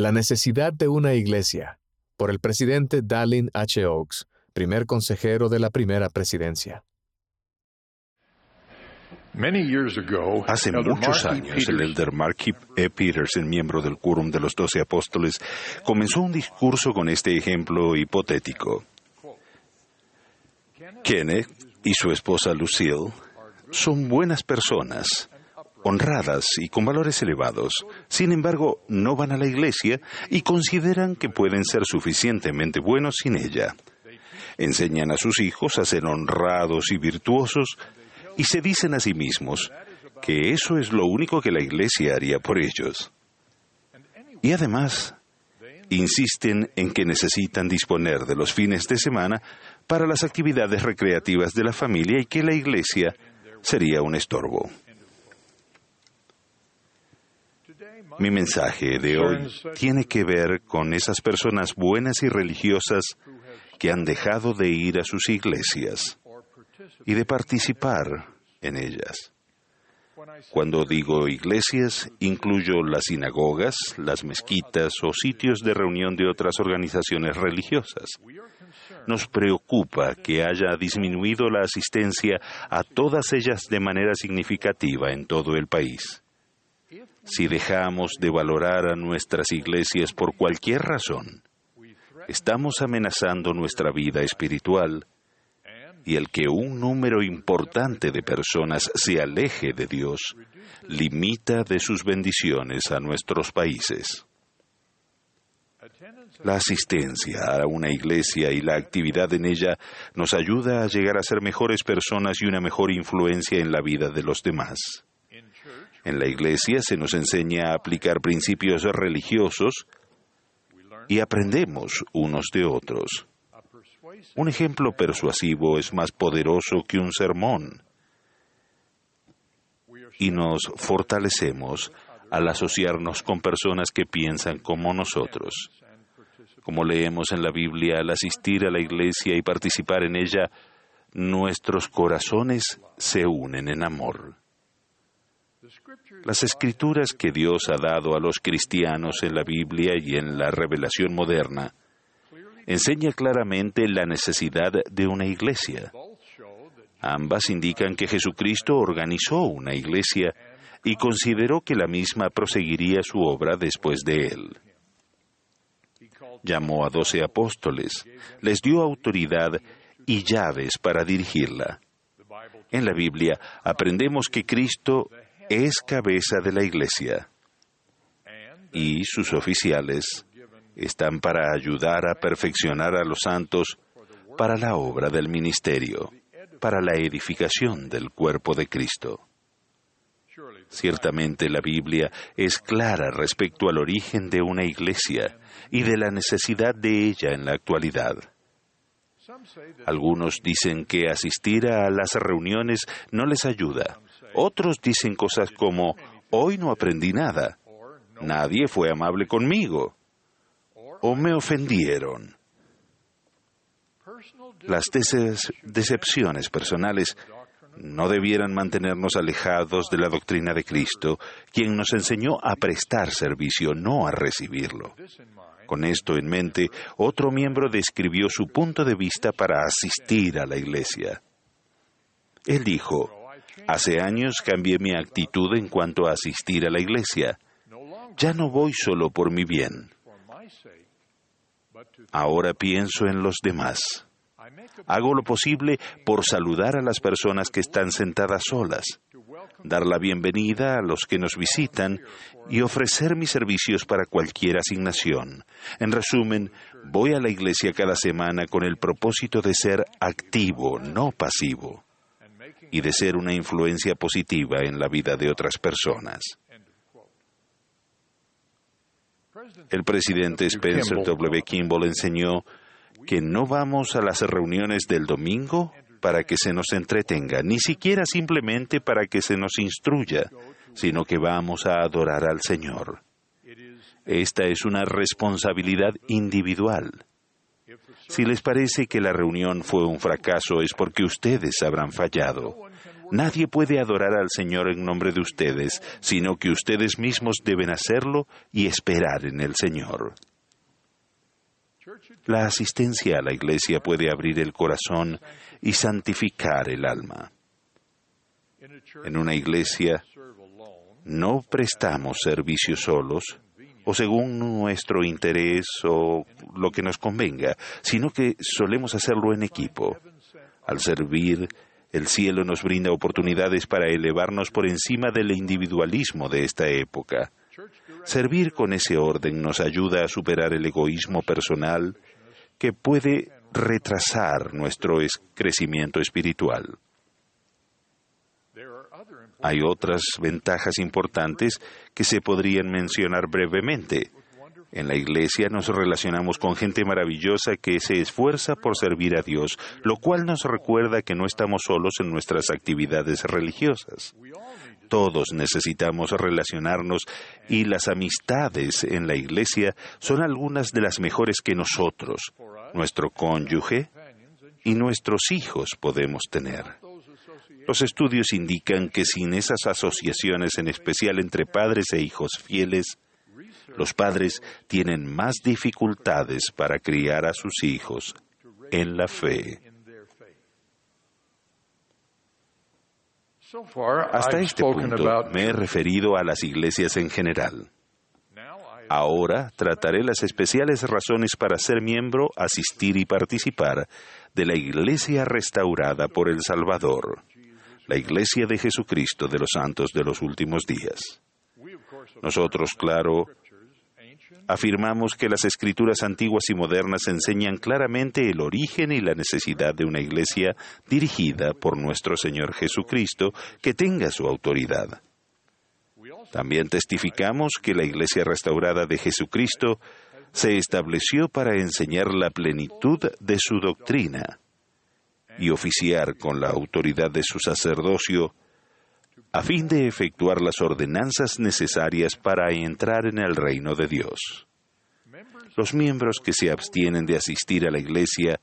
La necesidad de una iglesia, por el presidente Dallin H. Oaks, primer consejero de la primera presidencia. Hace muchos años, el elder Mark E. Peterson, miembro del Quórum de los Doce Apóstoles, comenzó un discurso con este ejemplo hipotético. Kenneth y su esposa Lucille son buenas personas, honradas y con valores elevados. Sin embargo, no van a la iglesia y consideran que pueden ser suficientemente buenos sin ella. Enseñan a sus hijos a ser honrados y virtuosos y se dicen a sí mismos que eso es lo único que la iglesia haría por ellos. Y además, insisten en que necesitan disponer de los fines de semana para las actividades recreativas de la familia y que la iglesia sería un estorbo. Mi mensaje de hoy tiene que ver con esas personas buenas y religiosas que han dejado de ir a sus iglesias y de participar en ellas. Cuando digo iglesias, incluyo las sinagogas, las mezquitas o sitios de reunión de otras organizaciones religiosas. Nos preocupa que haya disminuido la asistencia a todas ellas de manera significativa en todo el país. Si dejamos de valorar a nuestras iglesias por cualquier razón, estamos amenazando nuestra vida espiritual y el que un número importante de personas se aleje de Dios limita de sus bendiciones a nuestros países. La asistencia a una iglesia y la actividad en ella nos ayuda a llegar a ser mejores personas y una mejor influencia en la vida de los demás. En la iglesia se nos enseña a aplicar principios religiosos y aprendemos unos de otros. Un ejemplo persuasivo es más poderoso que un sermón y nos fortalecemos al asociarnos con personas que piensan como nosotros. Como leemos en la Biblia, al asistir a la iglesia y participar en ella, nuestros corazones se unen en amor. Las escrituras que Dios ha dado a los cristianos en la Biblia y en la revelación moderna enseña claramente la necesidad de una iglesia. Ambas indican que Jesucristo organizó una iglesia y consideró que la misma proseguiría su obra después de él. Llamó a doce apóstoles, les dio autoridad y llaves para dirigirla. En la Biblia aprendemos que Cristo es cabeza de la iglesia y sus oficiales están para ayudar a perfeccionar a los santos para la obra del ministerio, para la edificación del cuerpo de Cristo. Ciertamente la Biblia es clara respecto al origen de una iglesia y de la necesidad de ella en la actualidad. Algunos dicen que asistir a las reuniones no les ayuda. Otros dicen cosas como, hoy no aprendí nada. Nadie fue amable conmigo o me ofendieron. Las decepciones personales no debieran mantenernos alejados de la doctrina de Cristo, quien nos enseñó a prestar servicio, no a recibirlo. Con esto en mente, otro miembro describió su punto de vista para asistir a la iglesia. Él dijo, Hace años cambié mi actitud en cuanto a asistir a la iglesia. Ya no voy solo por mi bien. Ahora pienso en los demás. Hago lo posible por saludar a las personas que están sentadas solas, dar la bienvenida a los que nos visitan y ofrecer mis servicios para cualquier asignación. En resumen, voy a la iglesia cada semana con el propósito de ser activo, no pasivo, y de ser una influencia positiva en la vida de otras personas. El presidente Spencer W. Kimball enseñó que no vamos a las reuniones del domingo para que se nos entretenga, ni siquiera simplemente para que se nos instruya, sino que vamos a adorar al Señor. Esta es una responsabilidad individual. Si les parece que la reunión fue un fracaso es porque ustedes habrán fallado. Nadie puede adorar al Señor en nombre de ustedes, sino que ustedes mismos deben hacerlo y esperar en el Señor. La asistencia a la iglesia puede abrir el corazón y santificar el alma. En una iglesia no prestamos servicio solos o según nuestro interés o lo que nos convenga, sino que solemos hacerlo en equipo. Al servir, el cielo nos brinda oportunidades para elevarnos por encima del individualismo de esta época. Servir con ese orden nos ayuda a superar el egoísmo personal que puede retrasar nuestro crecimiento espiritual. Hay otras ventajas importantes que se podrían mencionar brevemente. En la iglesia nos relacionamos con gente maravillosa que se esfuerza por servir a Dios, lo cual nos recuerda que no estamos solos en nuestras actividades religiosas. Todos necesitamos relacionarnos y las amistades en la iglesia son algunas de las mejores que nosotros, nuestro cónyuge y nuestros hijos podemos tener. Los estudios indican que sin esas asociaciones, en especial entre padres e hijos fieles, los padres tienen más dificultades para criar a sus hijos en la fe. Hasta este punto me he referido a las iglesias en general. Ahora trataré las especiales razones para ser miembro, asistir y participar de la iglesia restaurada por el Salvador la Iglesia de Jesucristo de los Santos de los Últimos Días. Nosotros, claro, afirmamos que las escrituras antiguas y modernas enseñan claramente el origen y la necesidad de una iglesia dirigida por nuestro Señor Jesucristo que tenga su autoridad. También testificamos que la iglesia restaurada de Jesucristo se estableció para enseñar la plenitud de su doctrina y oficiar con la autoridad de su sacerdocio a fin de efectuar las ordenanzas necesarias para entrar en el reino de Dios. Los miembros que se abstienen de asistir a la iglesia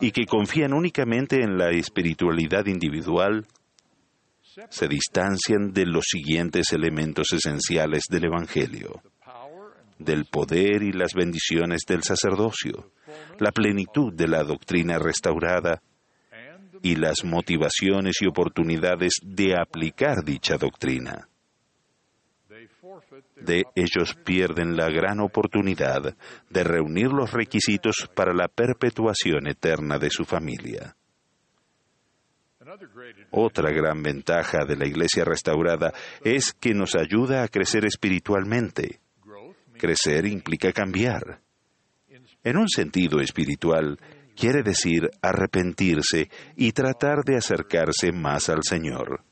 y que confían únicamente en la espiritualidad individual se distancian de los siguientes elementos esenciales del Evangelio, del poder y las bendiciones del sacerdocio, la plenitud de la doctrina restaurada, y las motivaciones y oportunidades de aplicar dicha doctrina. De ellos pierden la gran oportunidad de reunir los requisitos para la perpetuación eterna de su familia. Otra gran ventaja de la Iglesia restaurada es que nos ayuda a crecer espiritualmente. Crecer implica cambiar. En un sentido espiritual, quiere decir arrepentirse y tratar de acercarse más al Señor.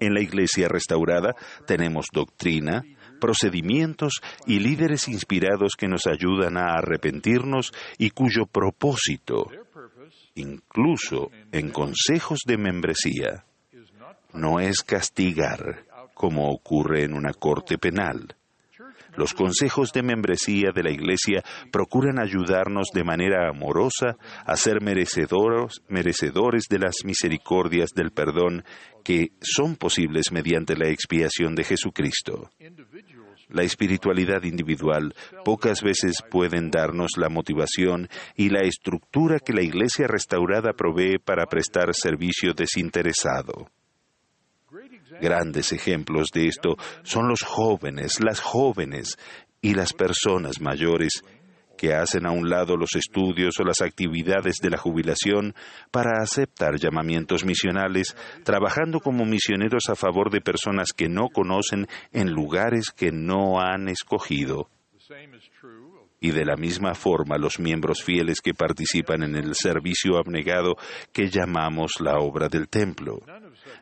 En la iglesia restaurada tenemos doctrina, procedimientos y líderes inspirados que nos ayudan a arrepentirnos y cuyo propósito, incluso en consejos de membresía, no es castigar, como ocurre en una corte penal, los consejos de membresía de la Iglesia procuran ayudarnos de manera amorosa a ser merecedores, de las misericordias del perdón que son posibles mediante la expiación de Jesucristo. La espiritualidad individual pocas veces pueden darnos la motivación y la estructura que la Iglesia restaurada provee para prestar servicio desinteresado. Grandes ejemplos de esto son los jóvenes, las jóvenes y las personas mayores que hacen a un lado los estudios o las actividades de la jubilación para aceptar llamamientos misionales, trabajando como misioneros a favor de personas que no conocen en lugares que no han escogido. Y de la misma forma los miembros fieles que participan en el servicio abnegado que llamamos la obra del templo.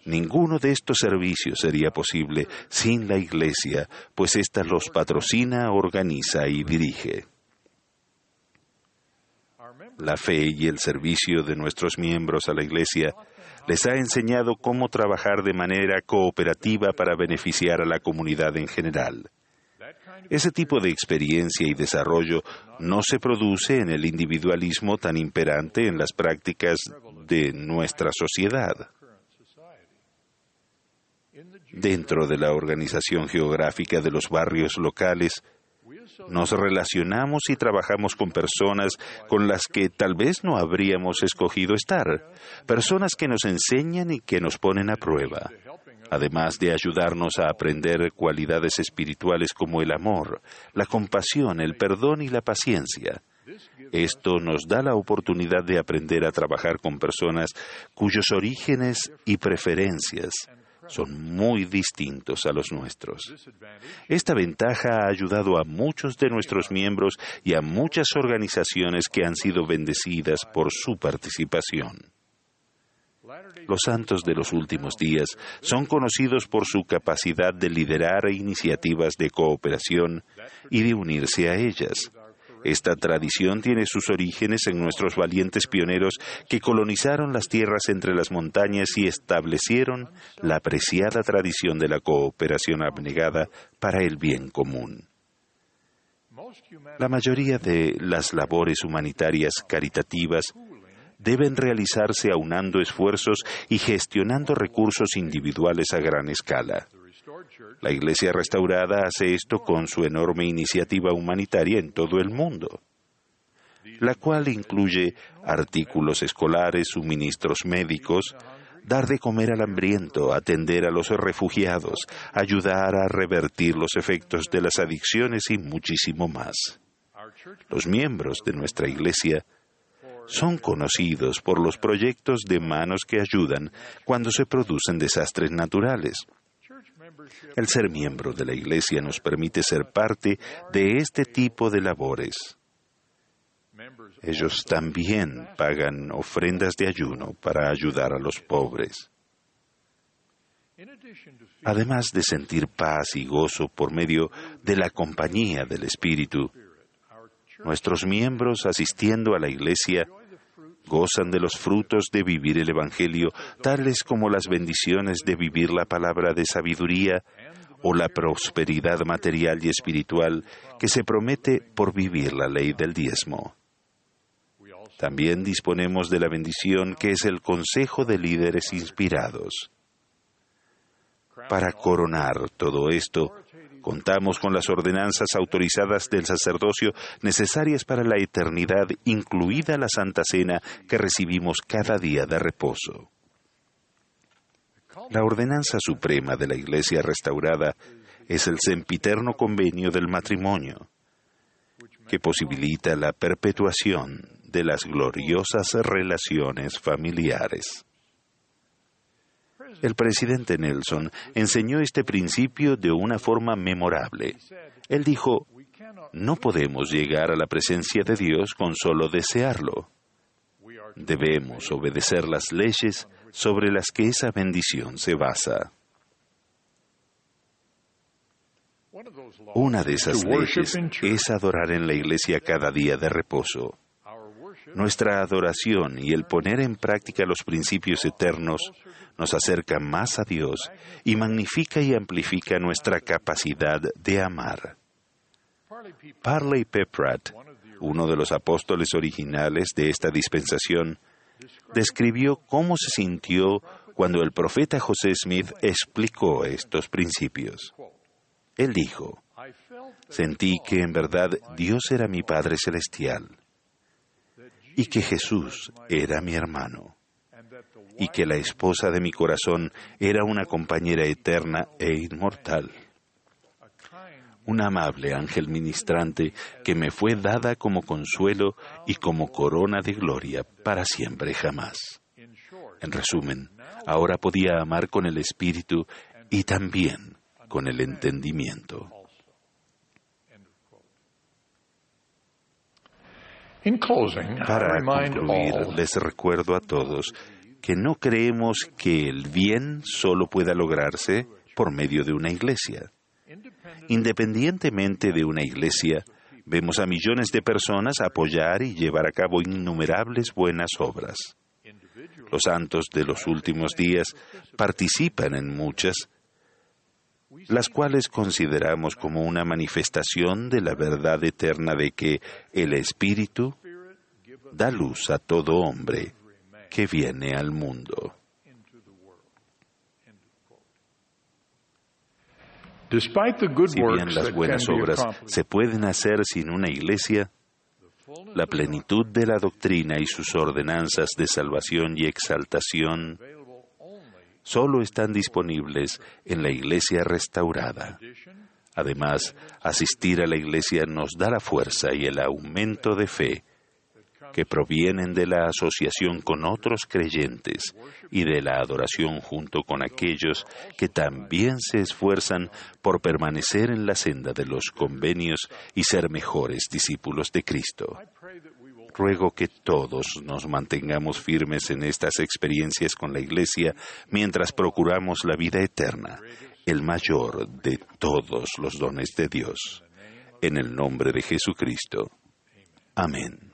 Ninguno de estos servicios sería posible sin la Iglesia, pues ésta los patrocina, organiza y dirige. La fe y el servicio de nuestros miembros a la Iglesia les ha enseñado cómo trabajar de manera cooperativa para beneficiar a la comunidad en general. Ese tipo de experiencia y desarrollo no se produce en el individualismo tan imperante en las prácticas de nuestra sociedad. Dentro de la organización geográfica de los barrios locales, nos relacionamos y trabajamos con personas con las que tal vez no habríamos escogido estar, personas que nos enseñan y que nos ponen a prueba, además de ayudarnos a aprender cualidades espirituales como el amor, la compasión, el perdón y la paciencia. Esto nos da la oportunidad de aprender a trabajar con personas cuyos orígenes y preferencias son muy distintos a los nuestros. Esta ventaja ha ayudado a muchos de nuestros miembros y a muchas organizaciones que han sido bendecidas por su participación. Los santos de los últimos días son conocidos por su capacidad de liderar iniciativas de cooperación y de unirse a ellas. Esta tradición tiene sus orígenes en nuestros valientes pioneros que colonizaron las tierras entre las montañas y establecieron la apreciada tradición de la cooperación abnegada para el bien común. La mayoría de las labores humanitarias caritativas deben realizarse aunando esfuerzos y gestionando recursos individuales a gran escala. La Iglesia restaurada hace esto con su enorme iniciativa humanitaria en todo el mundo, la cual incluye artículos escolares, suministros médicos, dar de comer al hambriento, atender a los refugiados, ayudar a revertir los efectos de las adicciones y muchísimo más. Los miembros de nuestra Iglesia son conocidos por los proyectos de manos que ayudan cuando se producen desastres naturales. El ser miembro de la Iglesia nos permite ser parte de este tipo de labores. Ellos también pagan ofrendas de ayuno para ayudar a los pobres. Además de sentir paz y gozo por medio de la compañía del Espíritu, nuestros miembros asistiendo a la Iglesia gozan de los frutos de vivir el Evangelio, tales como las bendiciones de vivir la palabra de sabiduría o la prosperidad material y espiritual que se promete por vivir la ley del diezmo. También disponemos de la bendición que es el consejo de líderes inspirados. Para coronar todo esto, Contamos con las ordenanzas autorizadas del sacerdocio necesarias para la eternidad, incluida la Santa Cena que recibimos cada día de reposo. La ordenanza suprema de la Iglesia restaurada es el sempiterno convenio del matrimonio, que posibilita la perpetuación de las gloriosas relaciones familiares. El presidente Nelson enseñó este principio de una forma memorable. Él dijo, no podemos llegar a la presencia de Dios con solo desearlo. Debemos obedecer las leyes sobre las que esa bendición se basa. Una de esas leyes es adorar en la iglesia cada día de reposo. Nuestra adoración y el poner en práctica los principios eternos nos acerca más a Dios y magnifica y amplifica nuestra capacidad de amar. Parley Peprat, uno de los apóstoles originales de esta dispensación, describió cómo se sintió cuando el profeta José Smith explicó estos principios. Él dijo, sentí que en verdad Dios era mi Padre Celestial y que Jesús era mi hermano y que la esposa de mi corazón era una compañera eterna e inmortal. Un amable ángel ministrante que me fue dada como consuelo y como corona de gloria para siempre jamás. En resumen, ahora podía amar con el espíritu y también con el entendimiento. Para concluir, les recuerdo a todos que no creemos que el bien solo pueda lograrse por medio de una iglesia. Independientemente de una iglesia, vemos a millones de personas apoyar y llevar a cabo innumerables buenas obras. Los santos de los últimos días participan en muchas, las cuales consideramos como una manifestación de la verdad eterna de que el Espíritu da luz a todo hombre que viene al mundo. Si bien las buenas obras se pueden hacer sin una iglesia, la plenitud de la doctrina y sus ordenanzas de salvación y exaltación solo están disponibles en la iglesia restaurada. Además, asistir a la iglesia nos da la fuerza y el aumento de fe que provienen de la asociación con otros creyentes y de la adoración junto con aquellos que también se esfuerzan por permanecer en la senda de los convenios y ser mejores discípulos de Cristo. Ruego que todos nos mantengamos firmes en estas experiencias con la Iglesia mientras procuramos la vida eterna, el mayor de todos los dones de Dios. En el nombre de Jesucristo. Amén.